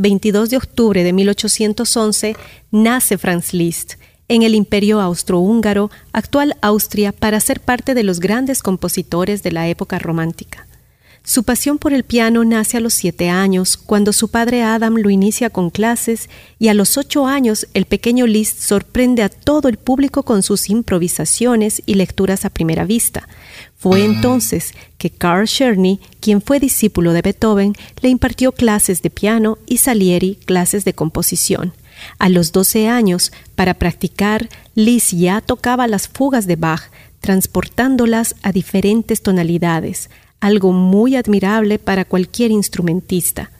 22 de octubre de 1811 nace Franz Liszt en el Imperio Austrohúngaro, actual Austria, para ser parte de los grandes compositores de la época romántica. Su pasión por el piano nace a los siete años, cuando su padre Adam lo inicia con clases, y a los ocho años el pequeño Liszt sorprende a todo el público con sus improvisaciones y lecturas a primera vista. Fue entonces que Carl Czerny, quien fue discípulo de Beethoven, le impartió clases de piano y Salieri clases de composición. A los doce años, para practicar, Liszt ya tocaba las fugas de Bach, transportándolas a diferentes tonalidades, algo muy admirable para cualquier instrumentista.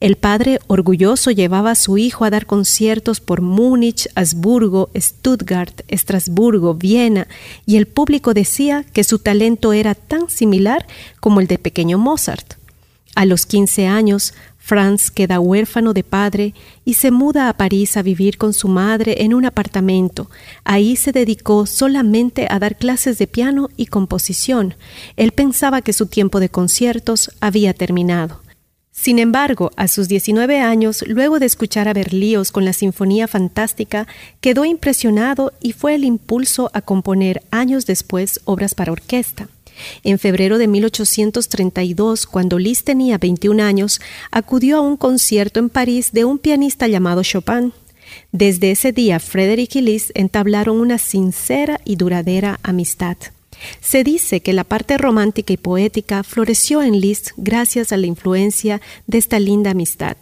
El padre orgulloso llevaba a su hijo a dar conciertos por Múnich, Habsburgo, Stuttgart, Estrasburgo, Viena, y el público decía que su talento era tan similar como el de pequeño Mozart. A los 15 años, Franz queda huérfano de padre y se muda a París a vivir con su madre en un apartamento. Ahí se dedicó solamente a dar clases de piano y composición. Él pensaba que su tiempo de conciertos había terminado. Sin embargo, a sus 19 años, luego de escuchar a Berlioz con la Sinfonía Fantástica, quedó impresionado y fue el impulso a componer años después obras para orquesta. En febrero de 1832, cuando Liszt tenía 21 años, acudió a un concierto en París de un pianista llamado Chopin. Desde ese día, Frédéric y Liszt entablaron una sincera y duradera amistad. Se dice que la parte romántica y poética floreció en Liszt gracias a la influencia de esta linda amistad.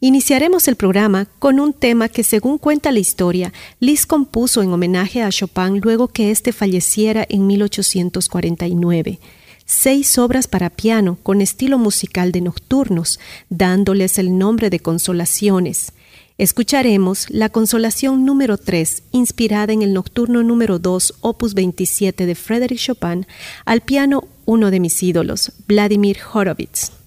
Iniciaremos el programa con un tema que, según cuenta la historia, Liszt compuso en homenaje a Chopin luego que éste falleciera en 1849. Seis obras para piano con estilo musical de nocturnos, dándoles el nombre de consolaciones. Escucharemos la consolación número 3, inspirada en el nocturno número 2, opus 27 de Frédéric Chopin, al piano uno de mis ídolos, Vladimir Horowitz.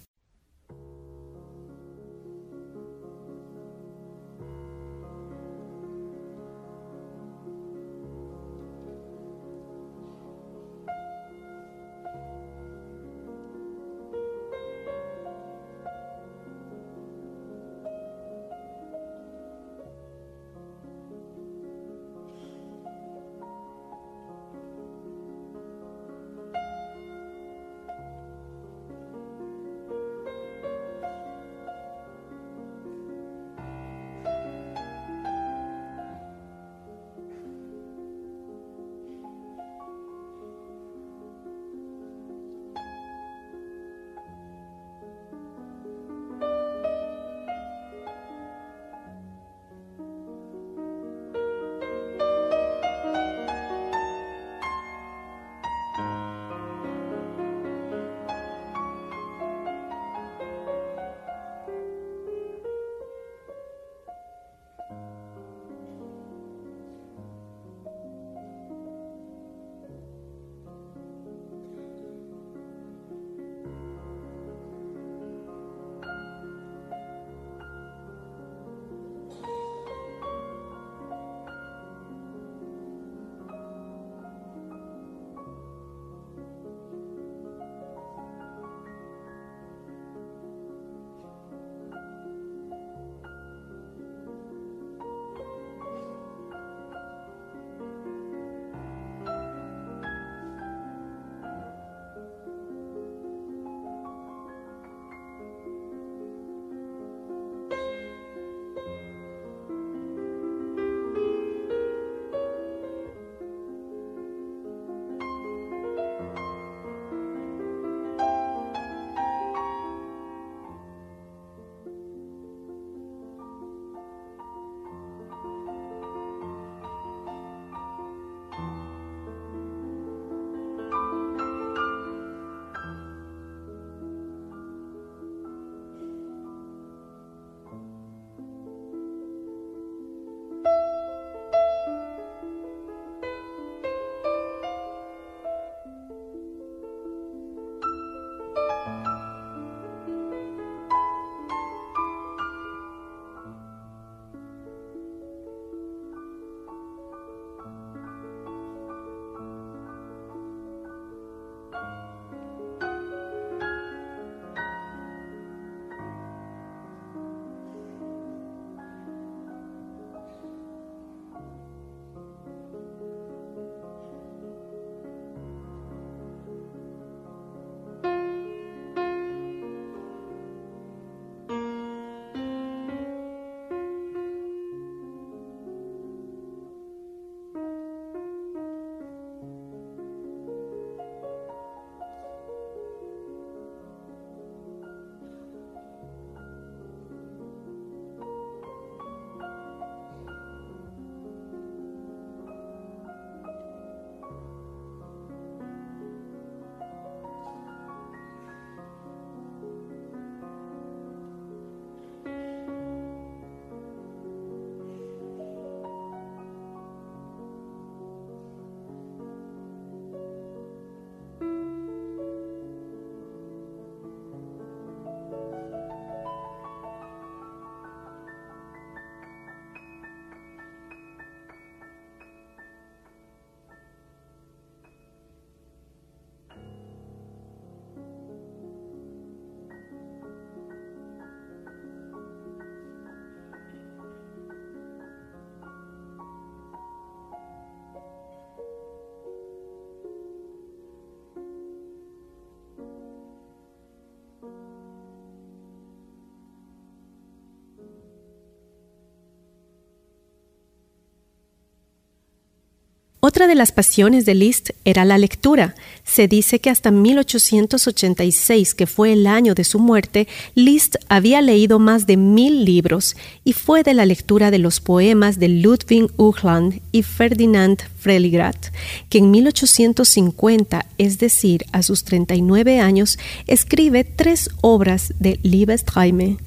Otra de las pasiones de Liszt era la lectura. Se dice que hasta 1886, que fue el año de su muerte, Liszt había leído más de mil libros y fue de la lectura de los poemas de Ludwig Uhland y Ferdinand Freligrat, que en 1850, es decir, a sus 39 años, escribe tres obras de Liebesträume.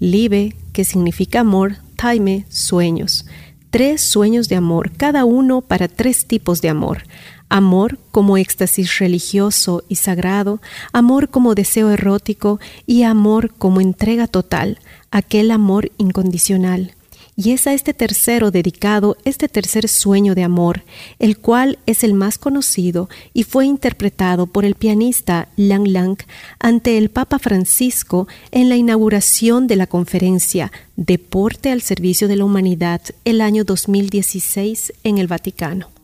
Liebe, que significa amor, Taime, sueños tres sueños de amor, cada uno para tres tipos de amor. Amor como éxtasis religioso y sagrado, amor como deseo erótico y amor como entrega total, aquel amor incondicional. Y es a este tercero dedicado este tercer sueño de amor, el cual es el más conocido y fue interpretado por el pianista Lang Lang ante el Papa Francisco en la inauguración de la conferencia Deporte al Servicio de la Humanidad el año 2016 en el Vaticano.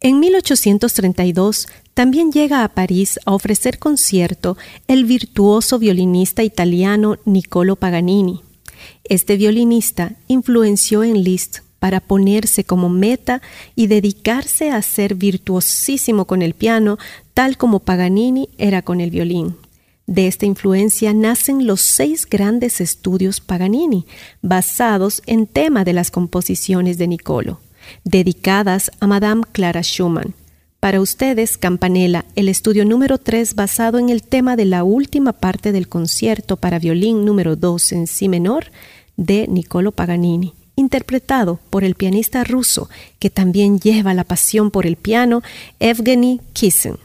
En 1832 también llega a París a ofrecer concierto el virtuoso violinista italiano Niccolo Paganini. Este violinista influenció en Liszt para ponerse como meta y dedicarse a ser virtuosísimo con el piano, tal como Paganini era con el violín. De esta influencia nacen los seis grandes estudios Paganini, basados en tema de las composiciones de Niccolo dedicadas a Madame Clara Schumann. Para ustedes, Campanella, el estudio número 3 basado en el tema de la última parte del concierto para violín número 2 en si menor de Niccolo Paganini, interpretado por el pianista ruso que también lleva la pasión por el piano, Evgeny Kissin.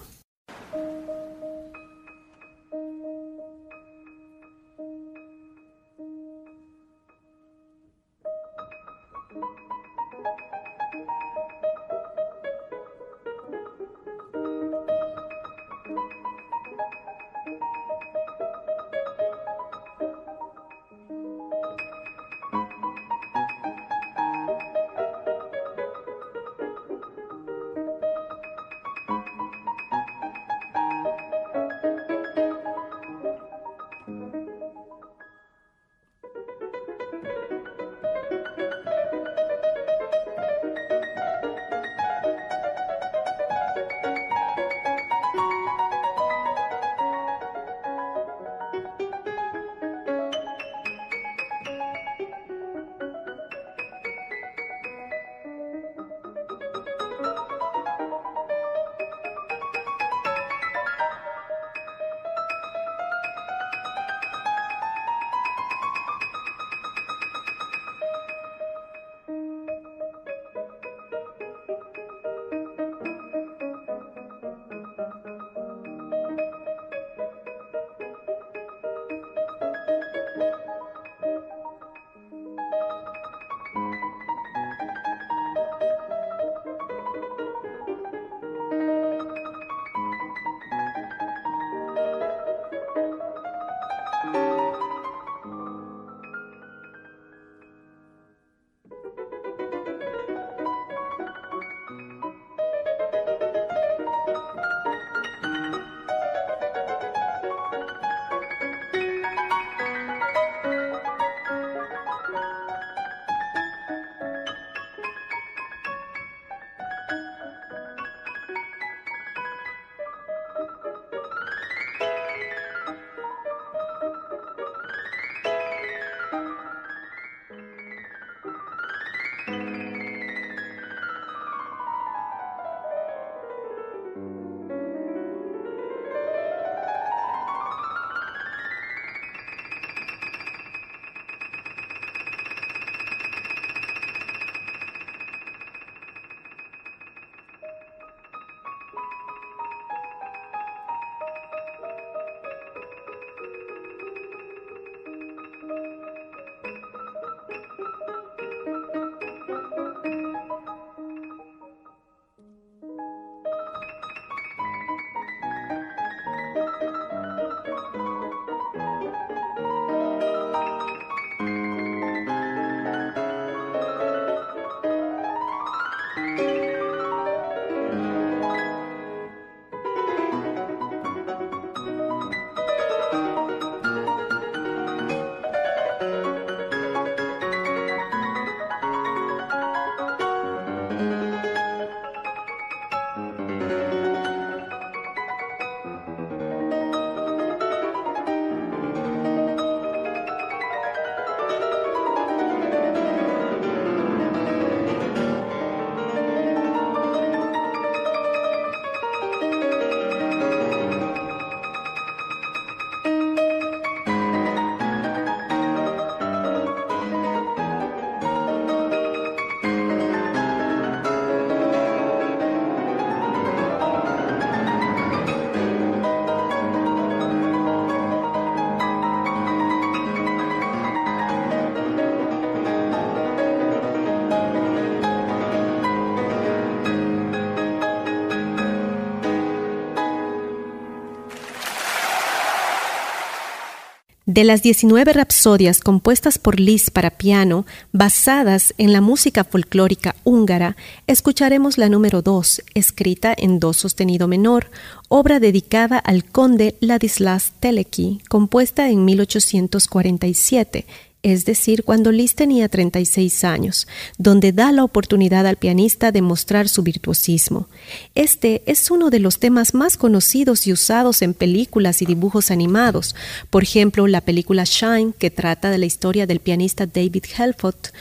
De las 19 rapsodias compuestas por Liszt para piano, basadas en la música folclórica húngara, escucharemos la número 2, escrita en do sostenido menor, obra dedicada al conde Ladislas Teleki, compuesta en 1847 es decir, cuando Liszt tenía 36 años, donde da la oportunidad al pianista de mostrar su virtuosismo. Este es uno de los temas más conocidos y usados en películas y dibujos animados, por ejemplo, la película Shine, que trata de la historia del pianista David Helfott,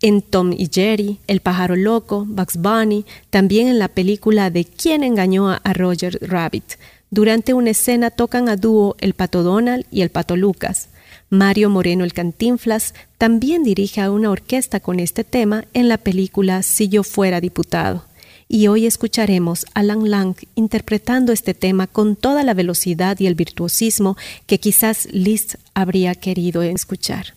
en Tom y Jerry, El pájaro loco, Bugs Bunny, también en la película de ¿Quién engañó a Roger Rabbit? Durante una escena tocan a dúo el pato Donald y el pato Lucas. Mario Moreno el Cantinflas también dirige a una orquesta con este tema en la película Si yo fuera diputado. Y hoy escucharemos a Lang Lang interpretando este tema con toda la velocidad y el virtuosismo que quizás Liszt habría querido escuchar.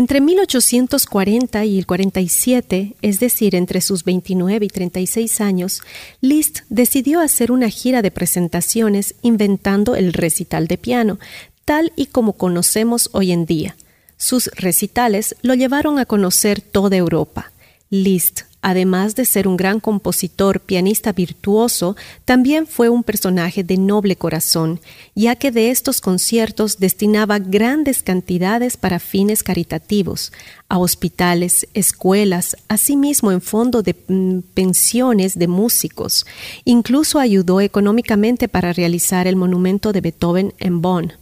Entre 1840 y el 47, es decir, entre sus 29 y 36 años, Liszt decidió hacer una gira de presentaciones inventando el recital de piano, tal y como conocemos hoy en día. Sus recitales lo llevaron a conocer toda Europa. Liszt Además de ser un gran compositor, pianista virtuoso, también fue un personaje de noble corazón, ya que de estos conciertos destinaba grandes cantidades para fines caritativos, a hospitales, escuelas, asimismo en fondo de mm, pensiones de músicos. Incluso ayudó económicamente para realizar el monumento de Beethoven en Bonn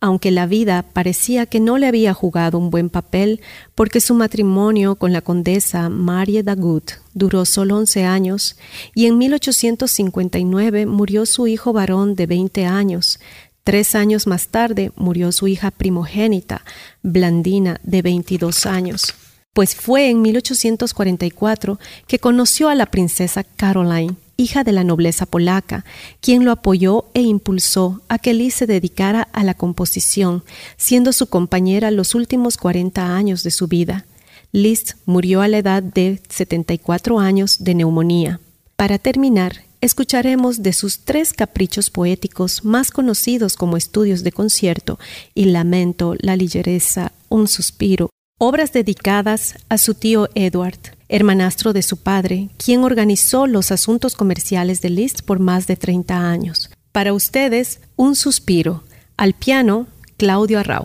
aunque la vida parecía que no le había jugado un buen papel porque su matrimonio con la condesa Marie Dagut duró solo 11 años y en 1859 murió su hijo varón de 20 años. Tres años más tarde murió su hija primogénita, Blandina, de 22 años. Pues fue en 1844 que conoció a la princesa Caroline, hija de la nobleza polaca, quien lo apoyó e impulsó a que Liszt se dedicara a la composición, siendo su compañera los últimos 40 años de su vida. Liszt murió a la edad de 74 años de neumonía. Para terminar, escucharemos de sus tres caprichos poéticos más conocidos como estudios de concierto y Lamento, La ligereza, Un suspiro, obras dedicadas a su tío Edward, hermanastro de su padre, quien organizó los asuntos comerciales de Liszt por más de 30 años. Para ustedes, un suspiro. Al piano, Claudio Arrau.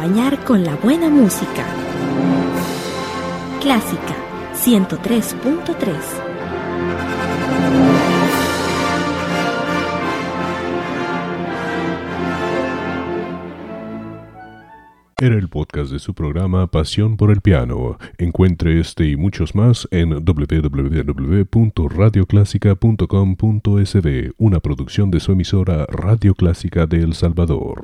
Acompañar con la buena música. Clásica 103.3 Era el podcast de su programa Pasión por el Piano. Encuentre este y muchos más en www.radioclásica.com.sb, una producción de su emisora Radio Clásica de El Salvador.